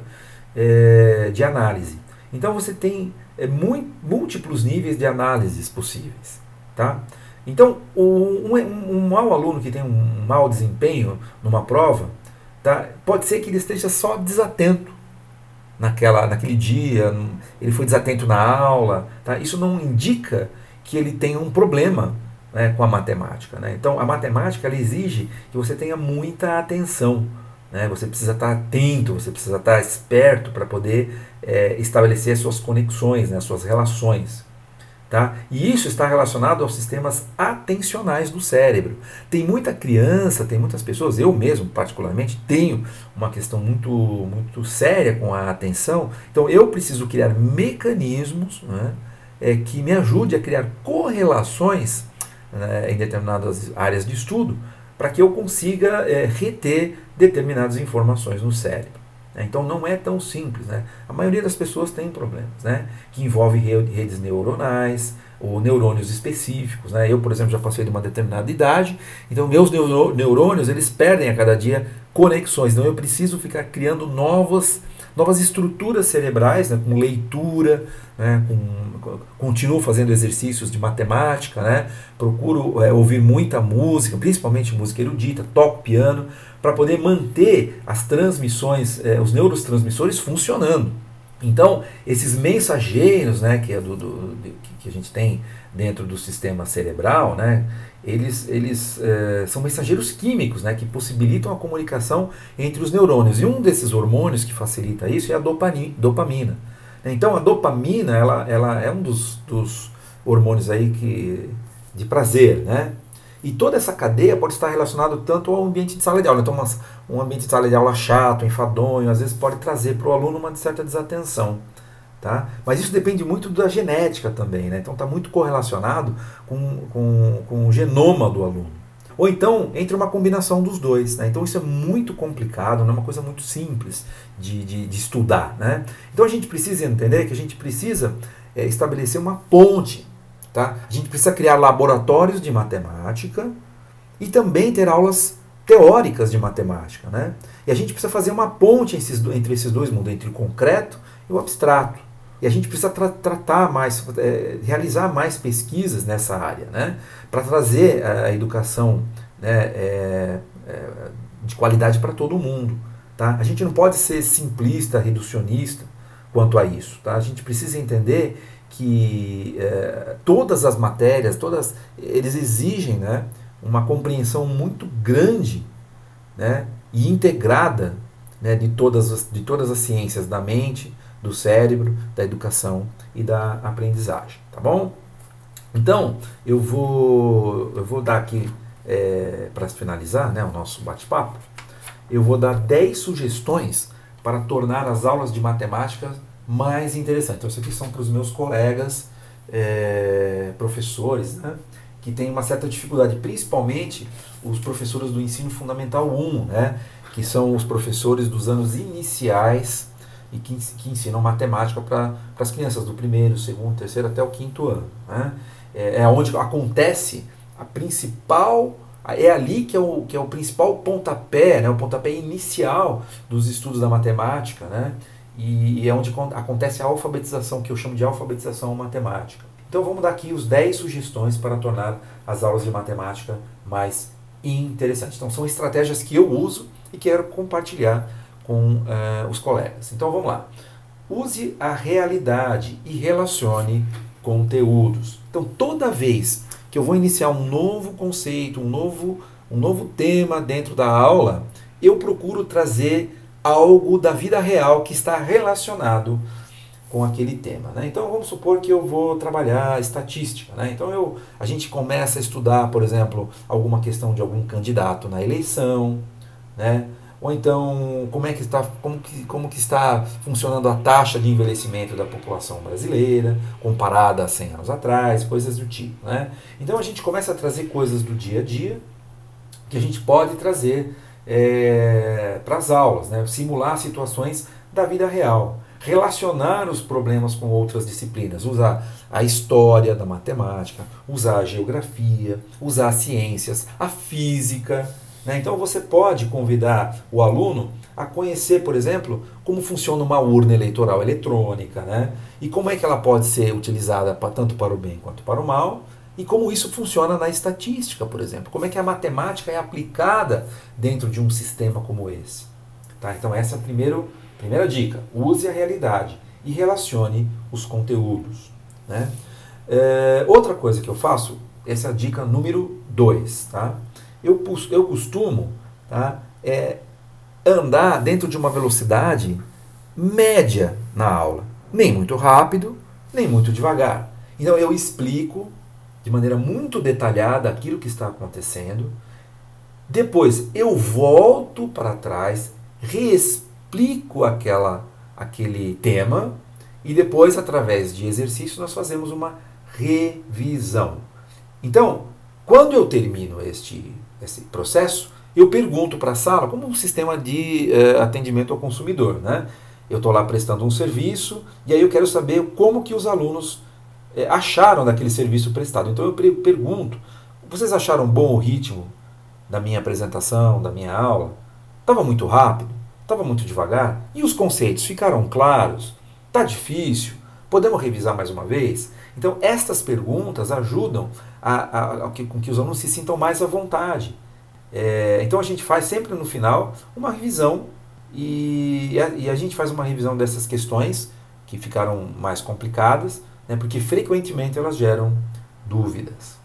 é, de análise. Então, você tem é, múltiplos níveis de análises possíveis. Tá? Então, um, um, um mau aluno que tem um mau desempenho numa prova, tá? pode ser que ele esteja só desatento naquela, naquele dia, ele foi desatento na aula. Tá? Isso não indica que ele tem um problema né, com a matemática. Né? Então, a matemática ela exige que você tenha muita atenção. Né? Você precisa estar atento, você precisa estar esperto para poder é, estabelecer as suas conexões, né, as suas relações. Tá? E isso está relacionado aos sistemas atencionais do cérebro. Tem muita criança, tem muitas pessoas, eu mesmo particularmente tenho uma questão muito, muito séria com a atenção. Então eu preciso criar mecanismos né, é, que me ajude a criar correlações né, em determinadas áreas de estudo para que eu consiga é, reter determinadas informações no cérebro. Né? Então não é tão simples. Né? A maioria das pessoas tem problemas né? que envolvem redes neuronais ou neurônios específicos. Né? Eu, por exemplo, já passei de uma determinada idade, então meus neurônios eles perdem a cada dia conexões. Então eu preciso ficar criando novas novas estruturas cerebrais, né, com leitura, né, com, continuo fazendo exercícios de matemática, né, procuro é, ouvir muita música, principalmente música erudita, toco piano, para poder manter as transmissões, é, os neurotransmissores funcionando. Então, esses mensageiros, né, que, é do, do, que a gente tem dentro do sistema cerebral, né, eles, eles é, são mensageiros químicos né, que possibilitam a comunicação entre os neurônios. E um desses hormônios que facilita isso é a dopamina. Então a dopamina ela, ela é um dos, dos hormônios aí que, de prazer. Né? E toda essa cadeia pode estar relacionada tanto ao ambiente de sala de aula. Então um ambiente de sala de aula chato, enfadonho, às vezes pode trazer para o aluno uma certa desatenção. Tá? Mas isso depende muito da genética também, né? então está muito correlacionado com, com, com o genoma do aluno. Ou então entre uma combinação dos dois. Né? Então isso é muito complicado, não é uma coisa muito simples de, de, de estudar. Né? Então a gente precisa entender que a gente precisa é, estabelecer uma ponte. Tá? A gente precisa criar laboratórios de matemática e também ter aulas teóricas de matemática. Né? E a gente precisa fazer uma ponte entre esses dois mundos, entre o concreto e o abstrato. E a gente precisa tra tratar mais, é, realizar mais pesquisas nessa área, né? para trazer a educação né, é, é, de qualidade para todo mundo. Tá? A gente não pode ser simplista, reducionista quanto a isso. Tá? A gente precisa entender que é, todas as matérias, todas, eles exigem né, uma compreensão muito grande né, e integrada né, de, todas as, de todas as ciências da mente, do cérebro, da educação e da aprendizagem, tá bom? Então, eu vou, eu vou dar aqui, é, para finalizar né, o nosso bate-papo, eu vou dar 10 sugestões para tornar as aulas de matemática mais interessantes. Então, isso aqui são para os meus colegas é, professores, né, que têm uma certa dificuldade, principalmente os professores do ensino fundamental 1, né, que são os professores dos anos iniciais e que, que ensinam matemática para as crianças do primeiro, segundo, terceiro até o quinto ano. Né? É, é onde acontece a principal é ali que é o, que é o principal pontapé, né, o pontapé inicial dos estudos da matemática, né, e, e é onde acontece a alfabetização, que eu chamo de alfabetização matemática. Então vamos dar aqui os 10 sugestões para tornar as aulas de matemática mais interessantes. Então são estratégias que eu uso e quero compartilhar com uh, os colegas. Então vamos lá. Use a realidade e relacione conteúdos. Então toda vez que eu vou iniciar um novo conceito, um novo, um novo tema dentro da aula, eu procuro trazer algo da vida real que está relacionado com aquele tema. Né? Então vamos supor que eu vou trabalhar estatística. Né? Então eu, a gente começa a estudar, por exemplo, alguma questão de algum candidato na eleição, né? ou então como é que está como que, como que está funcionando a taxa de envelhecimento da população brasileira comparada a 100 anos atrás, coisas do tipo, né? Então a gente começa a trazer coisas do dia a dia que a gente pode trazer é, para as aulas, né? simular situações da vida real, relacionar os problemas com outras disciplinas, usar a história da matemática, usar a geografia, usar as ciências, a física, né? Então você pode convidar o aluno a conhecer, por exemplo, como funciona uma urna eleitoral eletrônica, né? e como é que ela pode ser utilizada pra, tanto para o bem quanto para o mal, e como isso funciona na estatística, por exemplo. Como é que a matemática é aplicada dentro de um sistema como esse. Tá? Então essa é a primeiro, primeira dica. Use a realidade e relacione os conteúdos. Né? É, outra coisa que eu faço, essa é a dica número 2. Tá? eu, eu costumo tá, é, andar dentro de uma velocidade média na aula. Nem muito rápido, nem muito devagar. Então eu explico de maneira muito detalhada aquilo que está acontecendo. Depois eu volto para trás, reexplico aquela, aquele tema e depois, através de exercício, nós fazemos uma revisão. Então, quando eu termino este, esse processo, eu pergunto para a sala, como um sistema de uh, atendimento ao consumidor. Né? Eu estou lá prestando um serviço e aí eu quero saber como que os alunos uh, acharam daquele serviço prestado. Então eu pergunto, vocês acharam bom o ritmo da minha apresentação, da minha aula? Estava muito rápido? Estava muito devagar? E os conceitos ficaram claros? Está difícil? Podemos revisar mais uma vez? Então, estas perguntas ajudam a, a, a que, com que os alunos se sintam mais à vontade. É, então, a gente faz sempre no final uma revisão e, e, a, e, a, gente faz uma revisão dessas questões que ficaram mais complicadas, né, porque frequentemente elas geram dúvidas.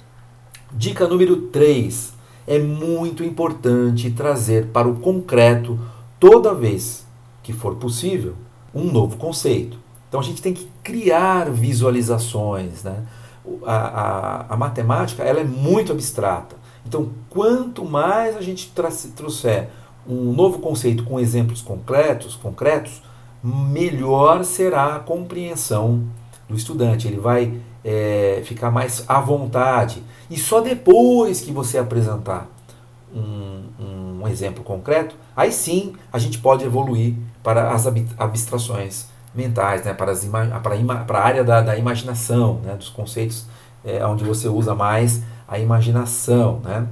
Dica número 3. É muito importante trazer para o concreto, toda vez que for possível, um novo conceito. Então a gente tem que criar visualizações. Né? A, a, a matemática ela é muito abstrata. Então, quanto mais a gente trouxer um novo conceito com exemplos concretos, concretos, melhor será a compreensão do estudante. Ele vai é, ficar mais à vontade. E só depois que você apresentar um, um exemplo concreto, aí sim a gente pode evoluir para as abstrações mentais, né, para, para, para a área da, da imaginação, né, dos conceitos é, onde você usa mais a imaginação. Né.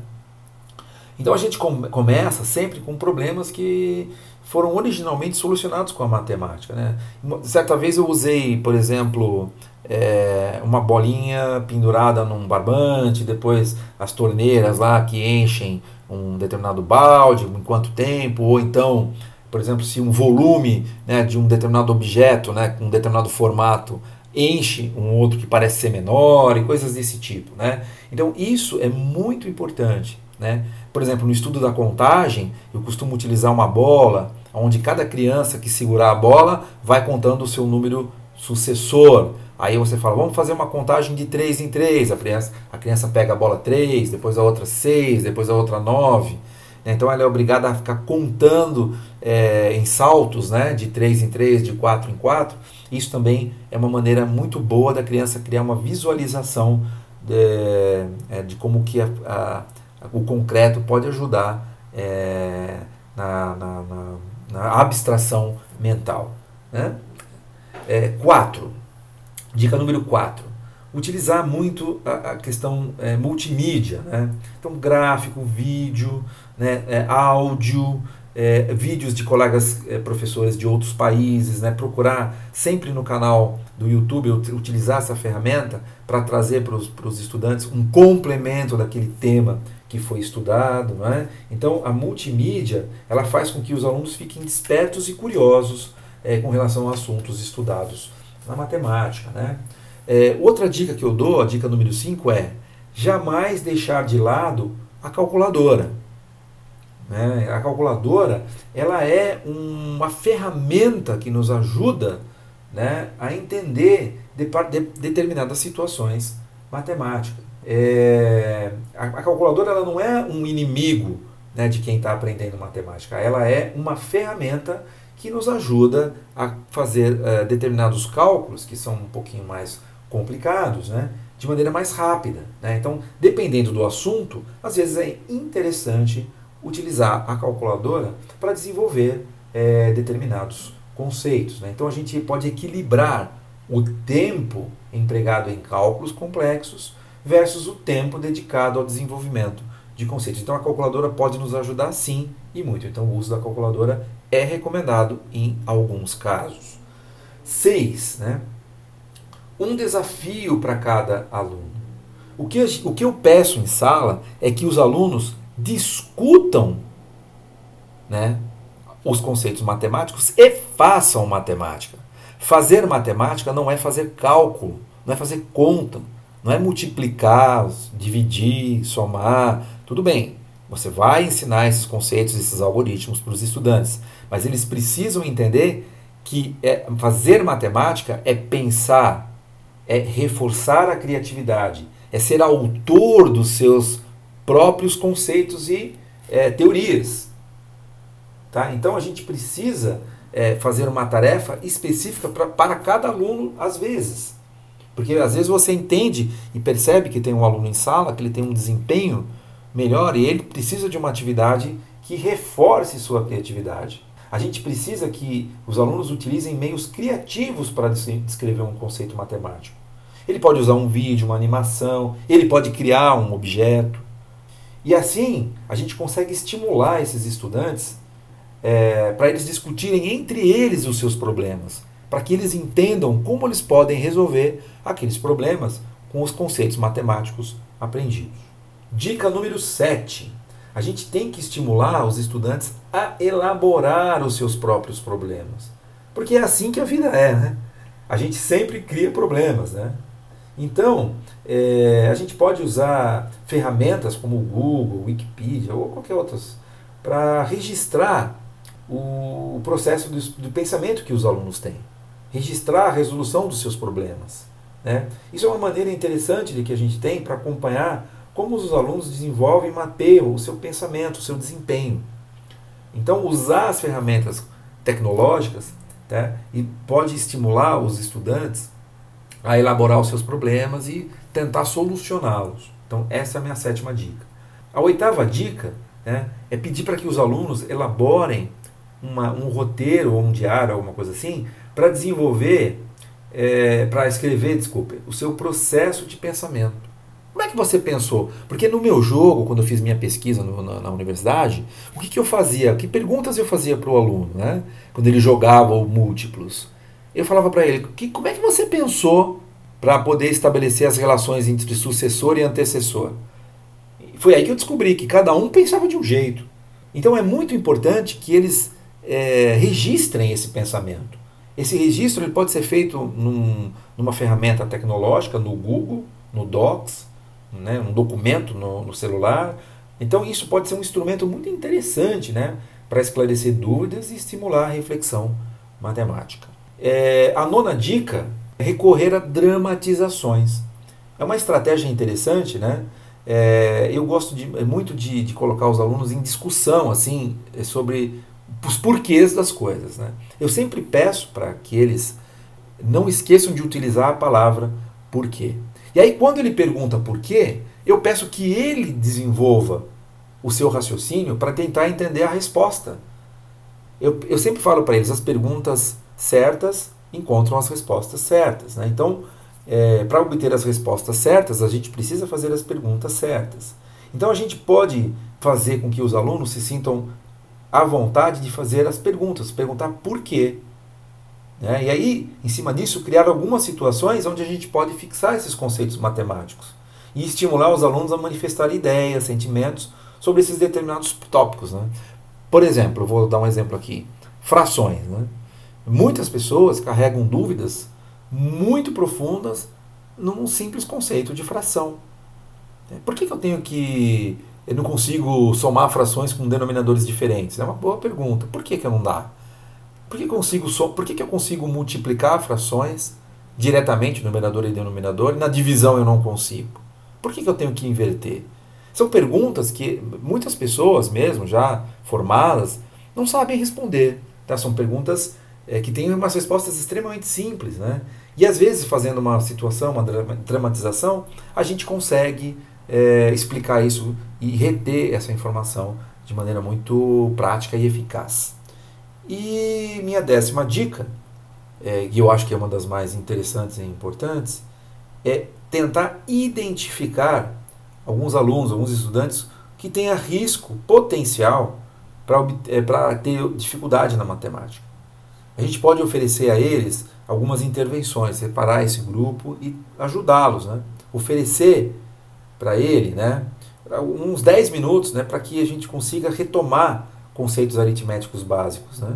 Então a gente com, começa sempre com problemas que foram originalmente solucionados com a matemática. Né. Certa vez eu usei, por exemplo, é, uma bolinha pendurada num barbante, depois as torneiras lá que enchem um determinado balde, em quanto tempo, ou então por exemplo, se um volume né, de um determinado objeto, né, com um determinado formato, enche um outro que parece ser menor e coisas desse tipo. Né? Então, isso é muito importante. Né? Por exemplo, no estudo da contagem, eu costumo utilizar uma bola, onde cada criança que segurar a bola vai contando o seu número sucessor. Aí você fala, vamos fazer uma contagem de 3 em 3. A criança, a criança pega a bola 3, depois a outra 6, depois a outra 9. Né? Então ela é obrigada a ficar contando é, em saltos, né, de 3 em 3, de 4 em 4. Isso também é uma maneira muito boa da criança criar uma visualização de, é, de como que a, a, o concreto pode ajudar é, na, na, na, na, abstração mental. Né? É. Dica número 4 utilizar muito a, a questão é, multimídia, né? então gráfico, vídeo, né, é, áudio, é, vídeos de colegas é, professores de outros países, né, procurar sempre no canal do YouTube utilizar essa ferramenta para trazer para os estudantes um complemento daquele tema que foi estudado. Né? Então a multimídia ela faz com que os alunos fiquem despertos e curiosos é, com relação a assuntos estudados na matemática. Né? É, outra dica que eu dou, a dica número 5 é jamais deixar de lado a calculadora. Né? A calculadora ela é uma ferramenta que nos ajuda né, a entender de, de, determinadas situações matemáticas. É, a, a, calculadora ela não é um inimigo né, de quem está aprendendo matemática, ela é uma ferramenta que nos ajuda a fazer uh, determinados cálculos que são um pouquinho mais complicados, né? de maneira mais rápida. Né? Então, dependendo do assunto, às vezes é interessante utilizar a calculadora para desenvolver é, determinados conceitos. Né? Então, a gente pode equilibrar o tempo empregado em cálculos complexos versus o tempo dedicado ao desenvolvimento de conceitos. Então, a calculadora pode nos ajudar sim e muito. Então, o uso da calculadora é recomendado em alguns casos. 6. Né? um desafio para cada aluno. O que, o que eu peço em sala é que os alunos discutam né, os conceitos matemáticos e façam matemática. Fazer matemática não é fazer cálculo, não é fazer conta, não é multiplicar, dividir, somar. Tudo bem, você vai ensinar esses conceitos, esses algoritmos para os estudantes, mas eles precisam entender que é, fazer matemática é pensar, é reforçar a criatividade, é ser autor dos seus próprios conceitos e é, teorias. Tá? Então a gente precisa é, fazer uma tarefa específica pra, para cada aluno às vezes. Porque às vezes você entende e percebe que tem um aluno em sala, que ele tem um desempenho melhor e ele precisa de uma atividade que reforce sua criatividade. A gente precisa que os alunos utilizem meios criativos para descrever um conceito matemático. Ele pode usar um vídeo, uma animação, ele pode criar um objeto. E assim a gente consegue estimular esses estudantes é, para eles discutirem entre eles os seus problemas, para que eles entendam como eles podem resolver aqueles problemas com os conceitos matemáticos aprendidos. Dica número 7. A gente tem que estimular os estudantes a elaborar os seus próprios problemas. Porque é assim que a vida é, né? A gente sempre cria problemas, né? Então, é, a gente pode usar ferramentas como o Google, Wikipedia ou qualquer outras para registrar o, processo do, do, pensamento que os alunos têm, registrar a resolução dos seus problemas. Né? Isso é uma maneira interessante de que a gente tem para acompanhar como os alunos desenvolvem e mapeiam o seu pensamento, o seu desempenho. Então, usar as ferramentas tecnológicas tá? e pode estimular os estudantes a elaborar os seus problemas e tentar solucioná-los. Então, essa é a minha sétima dica. A oitava dica né, é pedir para que os alunos elaborem uma, um roteiro ou um diário, alguma coisa assim, para desenvolver, é, para escrever, desculpe, o seu processo de pensamento. Como é que você pensou? Porque no meu jogo, quando eu fiz minha pesquisa no, na, na, universidade, o que, que eu fazia? Que perguntas eu fazia para o aluno, né? Quando ele jogava o múltiplos? Eu falava para ele, que, como é que você pensou para poder estabelecer as relações entre sucessor e antecessor? Foi aí que eu descobri que cada um pensava de um jeito. Então é muito importante que eles é, registrem esse pensamento. Esse registro ele pode ser feito num, numa ferramenta tecnológica, no Google, no Docs, né, um documento no, no celular. Então isso pode ser um instrumento muito interessante né, para esclarecer dúvidas e estimular a reflexão matemática. É, a nona dica é recorrer a dramatizações. É uma estratégia interessante, né? É, eu gosto de, muito de, de, colocar os alunos em discussão assim sobre os porquês das coisas. Né? Eu sempre peço para que eles não esqueçam de utilizar a palavra porquê. E aí, quando ele pergunta por quê, eu peço que ele desenvolva o seu raciocínio para tentar entender a resposta. Eu, eu sempre falo para eles: as perguntas certas encontram as respostas certas. Né? Então, é, para obter as respostas certas, a gente precisa fazer as perguntas certas. Então, a gente pode fazer com que os alunos se sintam à vontade de fazer as perguntas, perguntar por quê. Né? E aí, em cima disso, criar algumas situações onde a gente pode fixar esses conceitos matemáticos e estimular os alunos a manifestar ideias, sentimentos sobre esses determinados tópicos. Né? Por exemplo, vou dar um exemplo aqui: frações. Né? Muitas pessoas carregam dúvidas muito profundas num simples conceito de fração. Por que, que eu tenho que. Eu não consigo somar frações com denominadores diferentes? É uma boa pergunta. Por que, que não dá? Por que, consigo por que, que eu consigo multiplicar frações diretamente, numerador e denominador, e na divisão eu não consigo? Por que, que eu tenho que inverter? São perguntas que muitas pessoas, mesmo já formadas, não sabem responder. Tá? São perguntas é, que têm umas respostas extremamente simples. Né? E às vezes, fazendo uma situação, uma dramatização, a gente consegue é, explicar isso e reter essa informação de maneira muito prática e eficaz. E minha décima dica, é, que eu acho que é uma das mais interessantes e importantes, é tentar identificar alguns alunos, alguns estudantes que tenham risco potencial para é, ter dificuldade na matemática. A gente pode oferecer a eles algumas intervenções, separar esse grupo e ajudá-los, né? oferecer para ele né, uns 10 minutos né, para que a gente consiga retomar conceitos aritméticos básicos. Né?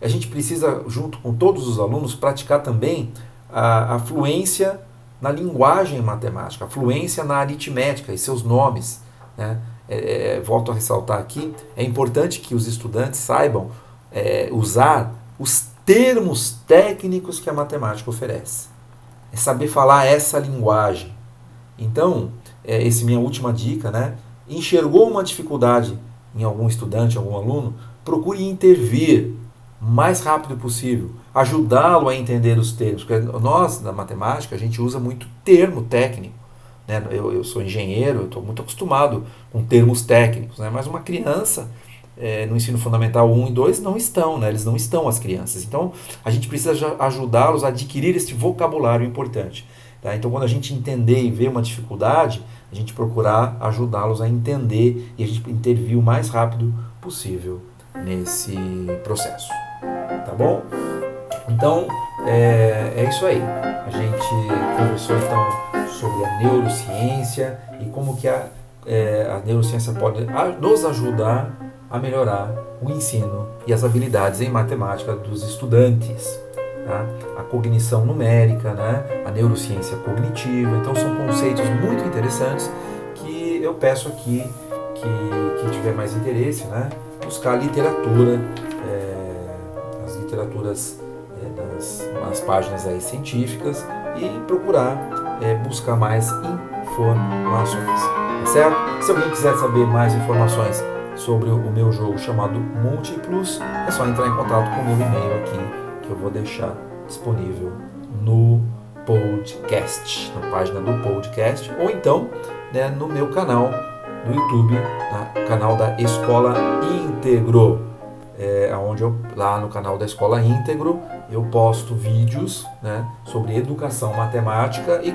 A gente precisa, junto com todos os alunos, praticar também a, a fluência na linguagem matemática, a fluência na aritmética e seus nomes. Né? É, é, volto a ressaltar aqui, é importante que os estudantes saibam é, usar os termos técnicos que a matemática oferece. é saber falar essa linguagem. Então, é, essa minha última dica, né? Enxergou uma dificuldade em algum estudante, algum aluno, procure intervir o mais rápido possível, ajudá-lo a entender os termos. Porque nós, na matemática, a gente usa muito termo técnico. Né? Eu, eu sou engenheiro, estou muito acostumado com termos técnicos, né? mas uma criança é, no ensino fundamental 1 e 2 não estão, né? eles não estão as crianças. Então a gente precisa ajudá-los a adquirir este vocabulário importante. Tá? Então quando a gente entender e ver uma dificuldade, a gente procurar ajudá-los a entender e a gente intervir o mais rápido possível nesse processo. Tá bom? Então é, é isso aí. A gente conversou então sobre a neurociência e como que a, é, a neurociência pode nos ajudar a melhorar o ensino e as habilidades em matemática dos estudantes. Tá? A cognição numérica, né? a neurociência cognitiva. Então, são conceitos muito interessantes que eu peço aqui que quem tiver mais interesse, né? buscar literatura, é, as literaturas é, nas, nas, páginas aí científicas e procurar é, buscar mais informações. Tá certo? Se alguém quiser saber mais informações sobre o meu jogo chamado Múltiplos, é só entrar em contato com o meu e-mail aqui, que eu vou deixar disponível no podcast, na página do podcast, ou então né, no meu canal no YouTube, no canal da Escola Íntegro, é, onde eu, lá no canal da Escola Íntegro eu posto vídeos né, sobre educação matemática e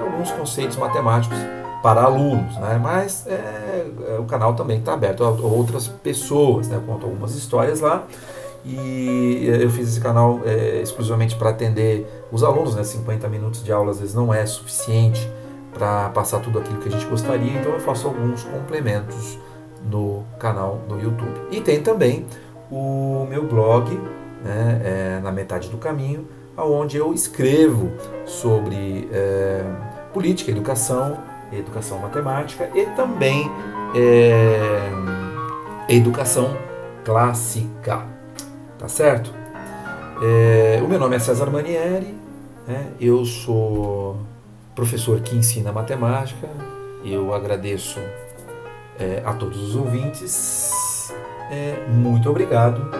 alguns conceitos matemáticos para alunos, né? mas é, é, o canal também está aberto a outras pessoas, né? eu conto algumas histórias lá e eu fiz esse canal é, exclusivamente para atender os alunos, né? 50 minutos de aula às vezes não é suficiente para passar tudo aquilo que a gente gostaria, então eu faço alguns complementos no canal do YouTube. E tem também o meu blog, né, é, na metade do caminho, onde eu escrevo sobre é, política, educação, educação matemática e também educação clássica. Tá certo? É, o meu nome é César Manieri, né? eu sou professor que ensina matemática. Eu agradeço é, a todos os ouvintes. É, muito obrigado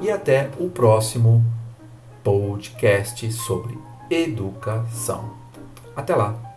e até o próximo podcast sobre educação. Até lá!